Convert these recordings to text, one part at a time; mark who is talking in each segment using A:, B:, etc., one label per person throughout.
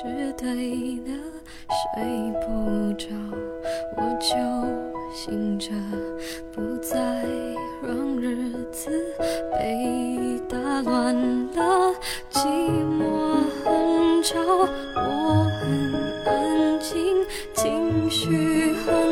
A: 是对的。睡不着，我就醒着，不再让日子被打乱了。寂寞很吵，我很安静，情绪很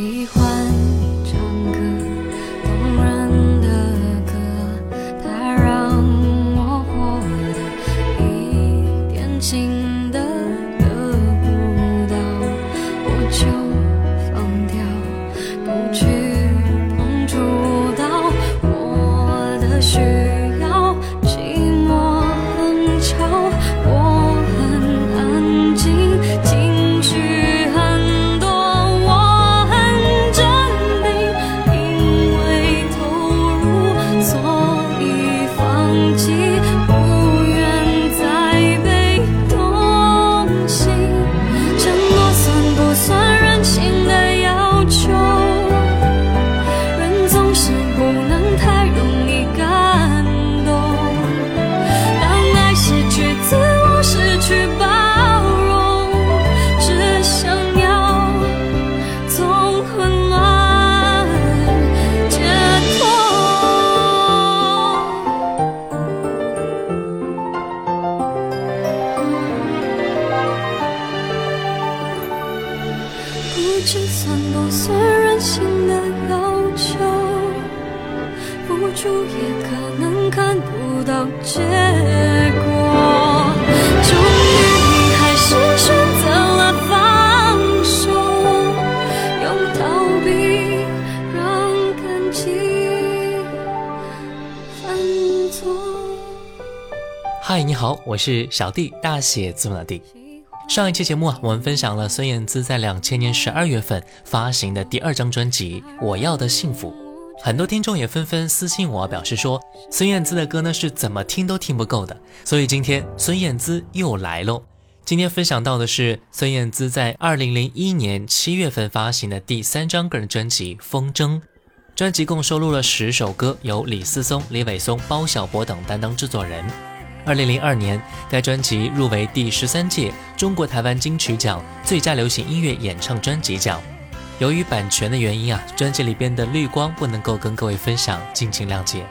A: 喜欢。算不算任性的要求？付出也可能看不到结果。终于，你还是选择了放手，用逃避让感情犯错。
B: 嗨，你好，我是小弟，大写字母的弟。上一期节目啊，我们分享了孙燕姿在两千年十二月份发行的第二张专辑《我要的幸福》。很多听众也纷纷私信我，表示说孙燕姿的歌呢是怎么听都听不够的。所以今天孙燕姿又来喽。今天分享到的是孙燕姿在二零零一年七月份发行的第三张个人专辑《风筝》。专辑共收录了十首歌，由李思松、李伟松、包小柏等担当制作人。二零零二年，该专辑入围第十三届中国台湾金曲奖最佳流行音乐演唱专辑奖。由于版权的原因啊，专辑里边的绿光不能够跟各位分享，敬请谅解。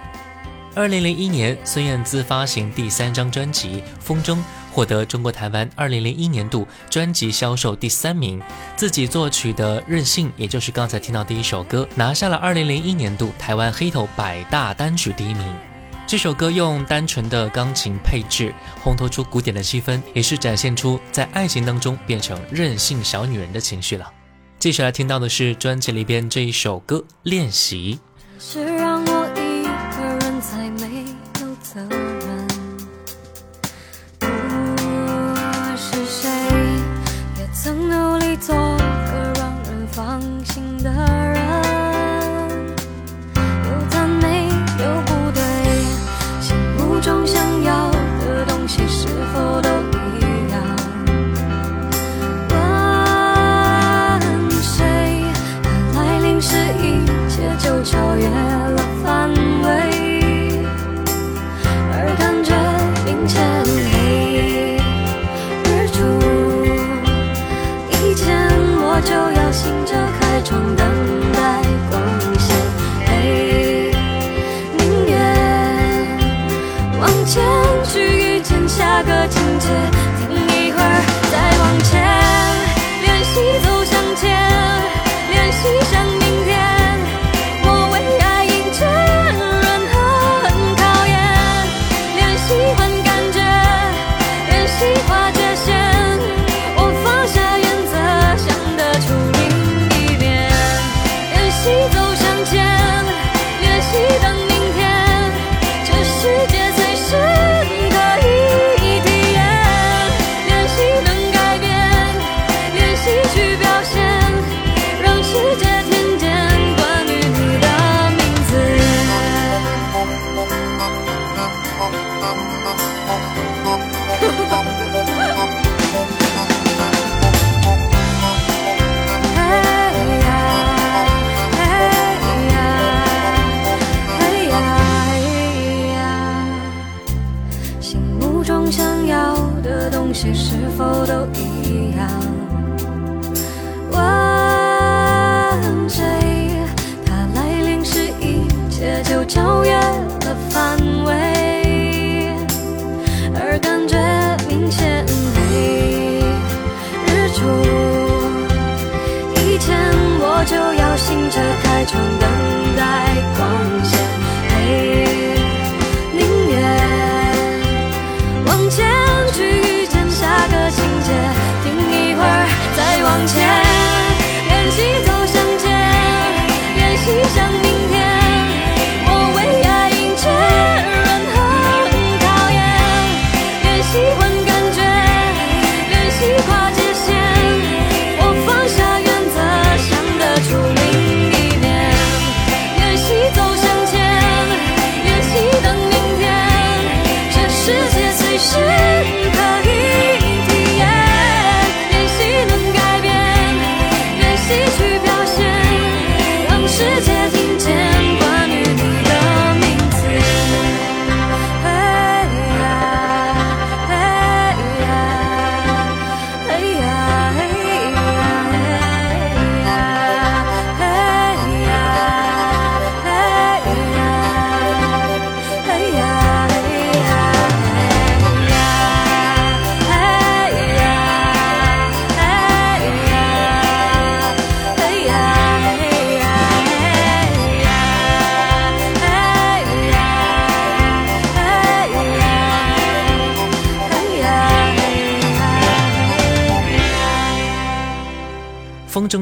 B: 二零零一年，孙燕姿发行第三张专辑《风筝》，获得中国台湾2001年度专辑销售第三名。自己作曲的《任性》，也就是刚才听到第一首歌，拿下了2001年度台湾黑头百大单曲第一名。这首歌用单纯的钢琴配置，烘托出古典的气氛，也是展现出在爱情当中变成任性小女人的情绪了。接下来听到的是专辑里边这一首歌《练习》。
A: 是让我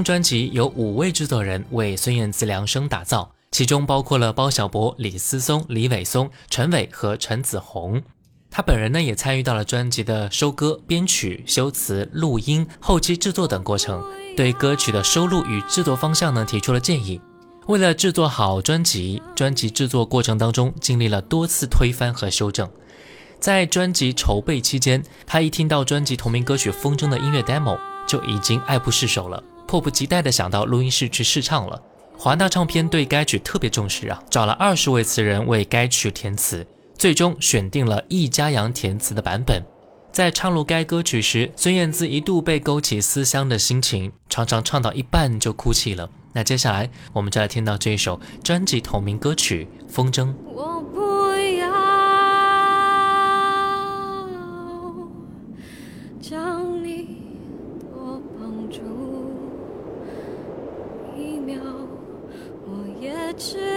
B: 专辑由五位制作人为孙燕姿量身打造，其中包括了包小柏、李思松、李伟松、陈伟和陈子红。他本人呢也参与到了专辑的收歌、编曲、修词、录音、后期制作等过程，对歌曲的收录与制作方向呢提出了建议。为了制作好专辑，专辑制作过程当中经历了多次推翻和修正。在专辑筹备期间，他一听到专辑同名歌曲《风筝》的音乐 demo，就已经爱不释手了。迫不及待地想到录音室去试唱了。华纳唱片对该曲特别重视啊，找了二十位词人为该曲填词，最终选定了易家扬填词的版本。在唱录该歌曲时，孙燕姿一度被勾起思乡的心情，常常唱到一半就哭泣了。那接下来，我们就来听到这一首专辑同名歌曲《风筝》。
A: 我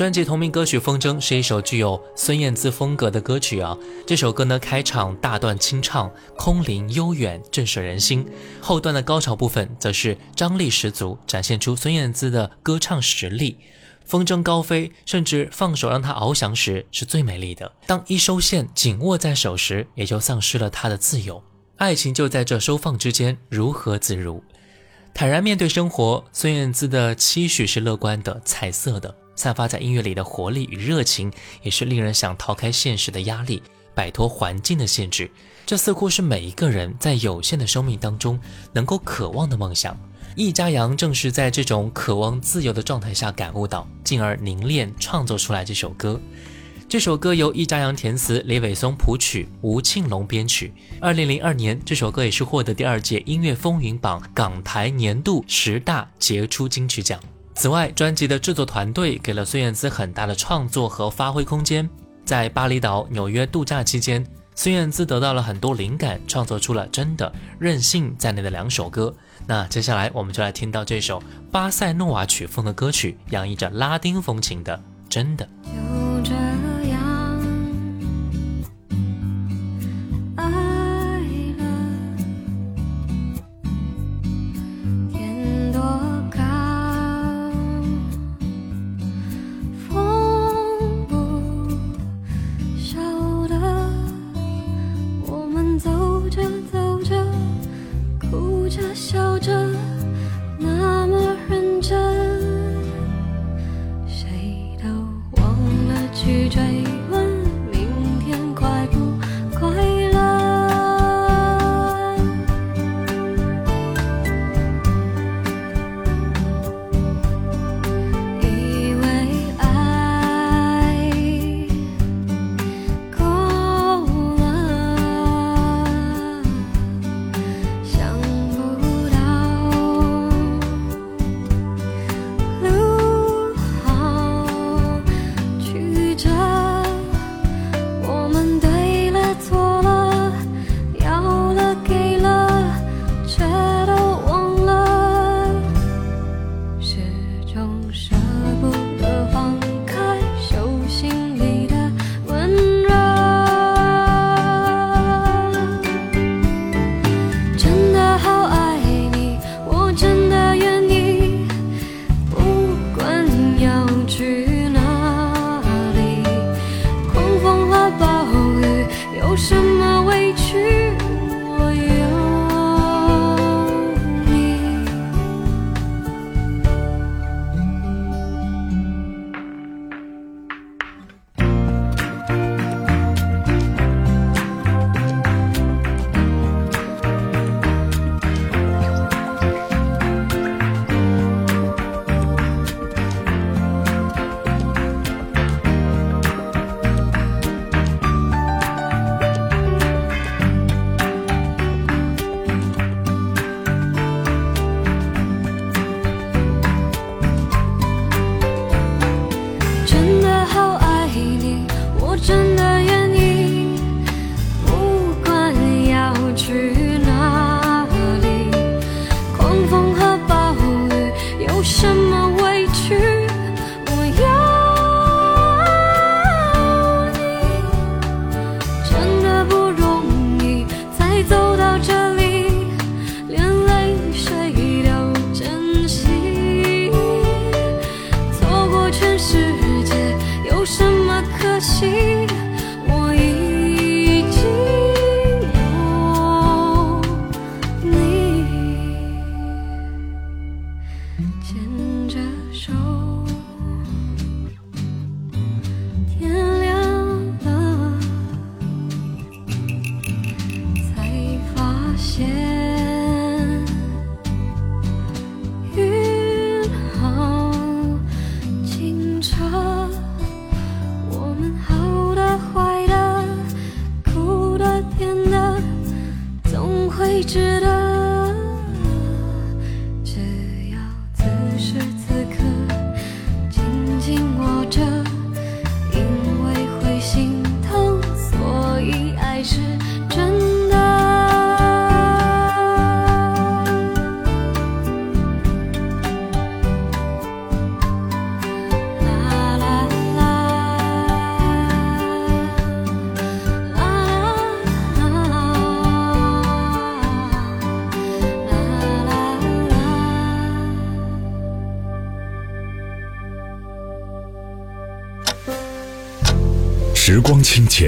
B: 专辑同名歌曲《风筝》是一首具有孙燕姿风格的歌曲啊。这首歌呢，开场大段清唱，空灵悠远，震慑人心；后段的高潮部分则是张力十足，展现出孙燕姿的歌唱实力。风筝高飞，甚至放手让它翱翔时是最美丽的。当一收线，紧握在手时，也就丧失了它的自由。爱情就在这收放之间，如何自如？坦然面对生活，孙燕姿的期许是乐观的、彩色的，散发在音乐里的活力与热情，也是令人想逃开现实的压力，摆脱环境的限制。这似乎是每一个人在有限的生命当中能够渴望的梦想。易家扬正是在这种渴望自由的状态下感悟到，进而凝练创作出来这首歌。这首歌由易家扬填词，李伟松谱曲，吴庆隆编曲。二零零二年，这首歌也是获得第二届音乐风云榜港台年度十大杰出金曲奖。此外，专辑的制作团队给了孙燕姿很大的创作和发挥空间。
A: 在巴厘岛、纽约度假期间，孙燕姿得到了很多灵感，创作出了《真的》《任性》在内的两首歌。那接下来我们就来听到这首巴塞诺瓦曲风的歌曲，洋溢着拉丁风情的《真的》。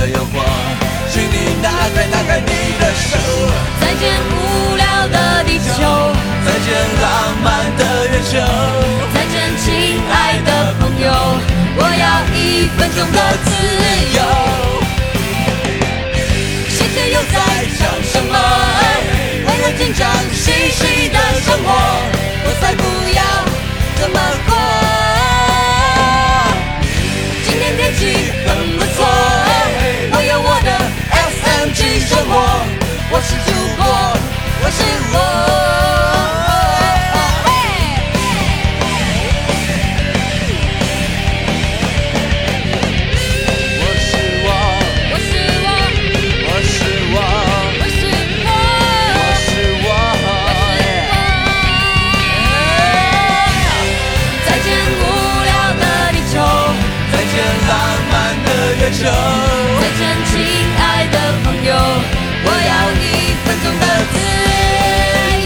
C: 的诱惑，请你打开打开你的手。
A: 再见无聊的地球，
C: 再见浪漫的月球，
A: 再见亲爱的朋友，我要一分钟的自由。
C: 世界又在讲什么？为了紧张兮兮的生活，我才不要这么过。我，我是主播，我是我。我是我，
A: 我是我，
C: 我是我，
A: 我是我，
C: 我是我。
A: 再见无聊的地球，
C: 再见浪漫的月球，
A: 再见亲爱的朋友，我要一分钟的自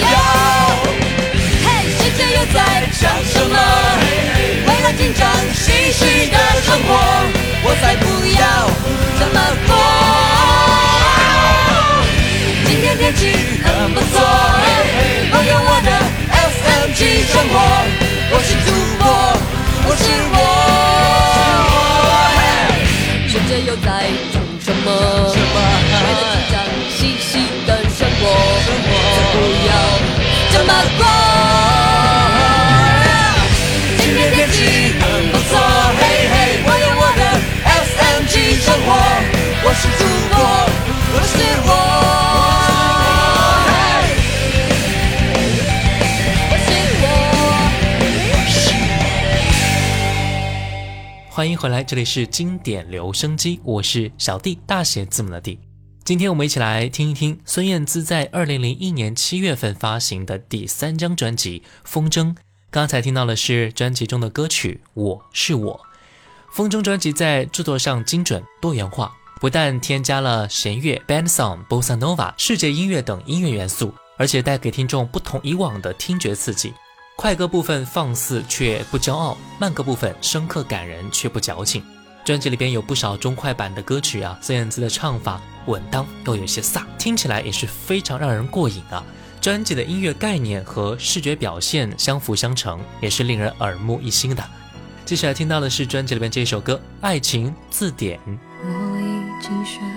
A: 由。嘿，世界又在
C: 想什么？为了紧张嬉戏的生活，我才不要这么过。今天天气很不错，我有我的 SMG 生活，我是主播，我是我。
A: 世界又在
C: 是祖国，我是我。嘿
A: 我是我。
B: 欢迎回来，这里是经典留声机，我是小弟，大写字母的弟。今天我们一起来听一听孙燕姿在二零零一年七月份发行的第三张专辑《风筝》。刚才听到的是专辑中的歌曲《我是我》。《风筝》专辑在制作上精准多元化，不但添加了弦乐、band song、bossa nova、世界音乐等音乐元素，而且带给听众不同以往的听觉刺激。快歌部分放肆却不骄傲，慢歌部分深刻感人却不矫情。专辑里边有不少中快板的歌曲啊，孙燕姿的唱法稳当又有些飒，听起来也是非常让人过瘾啊。专辑的音乐概念和视觉表现相辅相成，也是令人耳目一新的。接下来听到的是专辑里边这首歌《爱情字典》。
A: 我已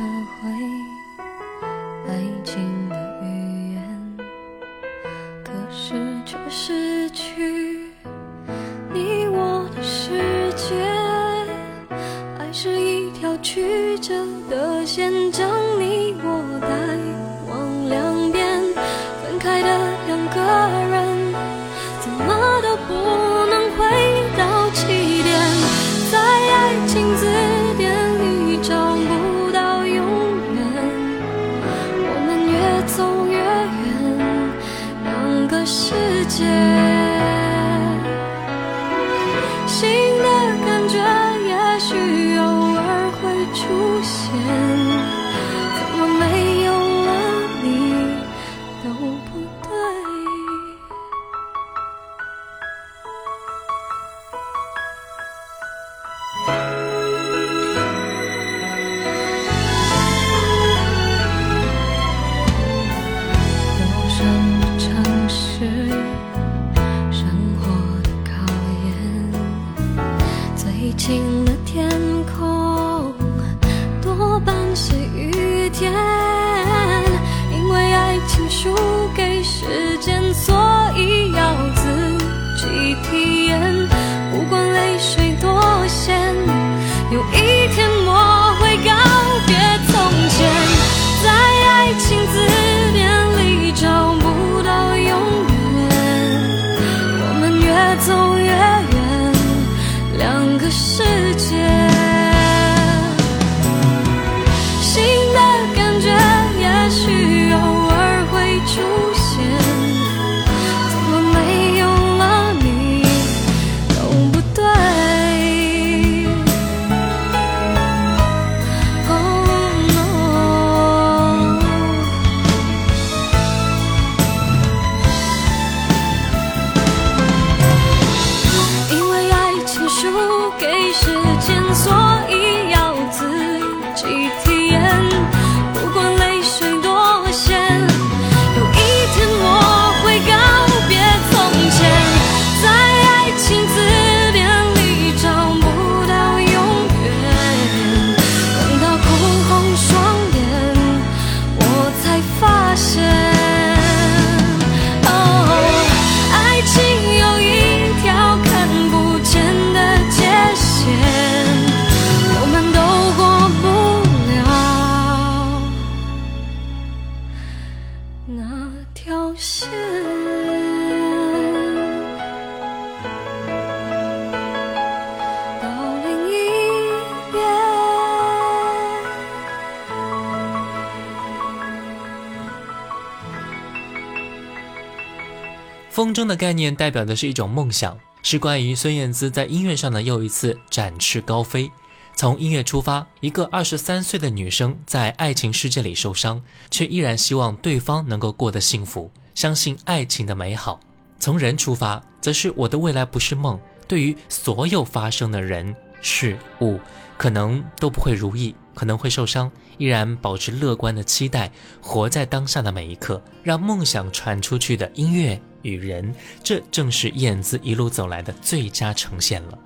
B: 概念代表的是一种梦想，是关于孙燕姿在音乐上的又一次展翅高飞。从音乐出发，一个二十三岁的女生在爱情世界里受伤，却依然希望对方能够过得幸福，相信爱情的美好。从人出发，则是我的未来不是梦，对于所有发生的人事物，可能都不会如意，可能会受伤，依然保持乐观的期待，活在当下的每一刻，让梦想传出去的音乐与人，这正是燕姿一路走来的最佳呈现了。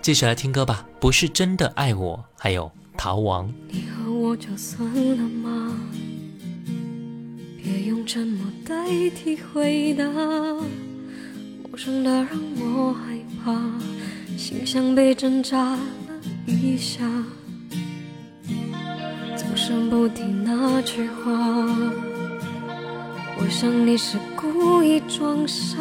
B: 继续来听歌吧，不是真的爱我，还有逃亡。
A: 你和我就算了吗？别用沉默代替回答，陌生的让我害怕，心像被针扎了一下，总是不提那句话。我想你是故意装傻，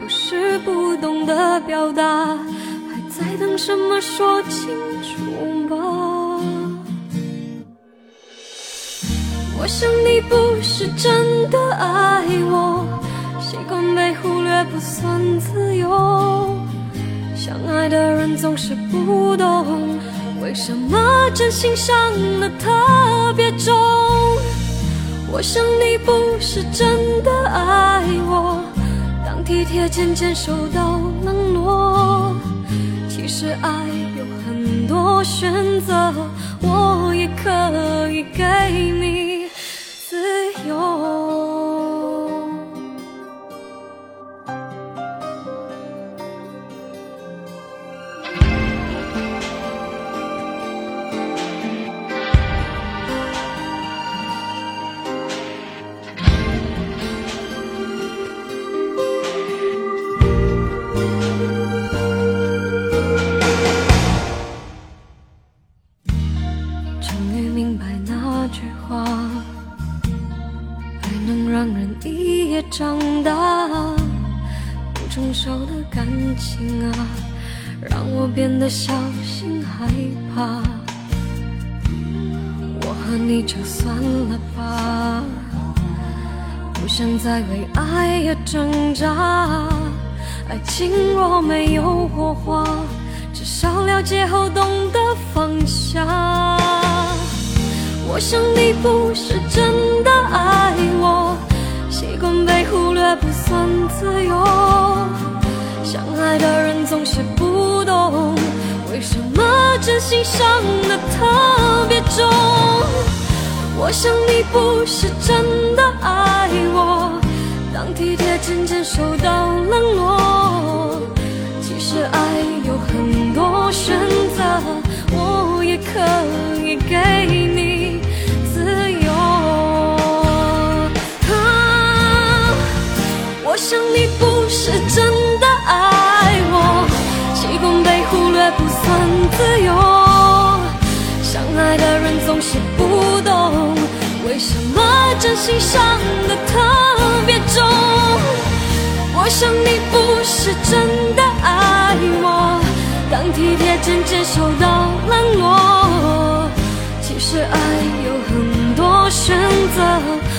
A: 不是不懂得表达，还在等什么？说清楚吧。我想你不是真的爱我，习惯被忽略不算自由。相爱的人总是不懂，为什么真心伤得特别重。我想你不是真的爱我，当体贴渐渐受到冷落。其实爱有很多选择，我也可以给你心若没有火花，至少了解后懂得放下。我想你不是真的爱我，习惯被忽略不算自由。相爱的人总是不懂，为什么真心伤得特别重。我想你不是真的爱我，当体贴渐渐受到冷落。是爱有很多选择，我也可以给你自由。我想你不是真的爱我，习惯被忽略不算自由。相爱的人总是不懂，为什么真心伤的特别重。我想你不是真的。当体贴渐渐受到冷落其实爱有很多选择。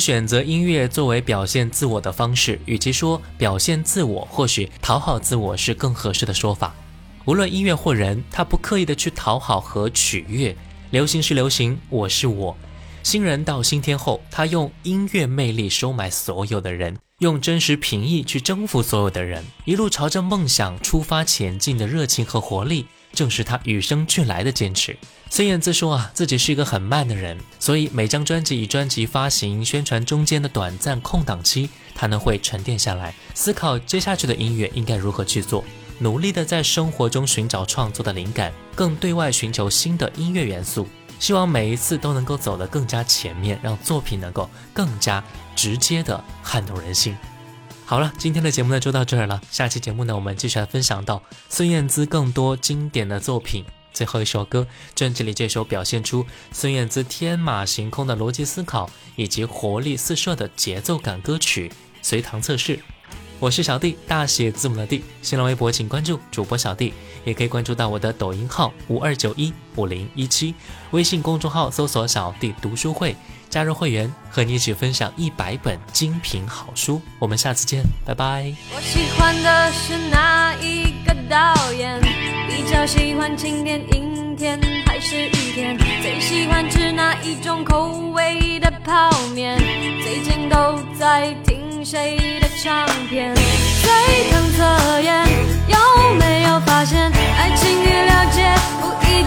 B: 选择音乐作为表现自我的方式，与其说表现自我，或许讨好自我是更合适的说法。无论音乐或人，他不刻意的去讨好和取悦。流行是流行，我是我。新人到新天后，他用音乐魅力收买所有的人，用真实平易去征服所有的人，一路朝着梦想出发前进的热情和活力，正是他与生俱来的坚持。孙燕姿说啊，自己是一个很慢的人，所以每张专辑与专辑发行、宣传中间的短暂空档期，她呢会沉淀下来，思考接下去的音乐应该如何去做，努力的在生活中寻找创作的灵感，更对外寻求新的音乐元素。希望每一次都能够走得更加前面，让作品能够更加直接的撼动人心。好了，今天的节目呢就到这儿了。下期节目呢，我们继续来分享到孙燕姿更多经典的作品。最后一首歌，专辑里这首表现出孙燕姿天马行空的逻辑思考以及活力四射的节奏感歌曲《随堂测试》。我是小弟，大写字母的弟。新浪微博请关注主播小弟，也可以关注到我的抖音号五二九一五零一七，微信公众号搜索“小弟读书会”，加入会员，和你一起分享一百本精品好书。我们下次见，拜拜。
A: 我喜欢的是哪一个导演？比较喜欢晴天、阴天还是雨天？最喜欢吃哪一种口味的泡面？最近都在听。谁的唱片？随堂测验，有没有发现，爱情与了解不一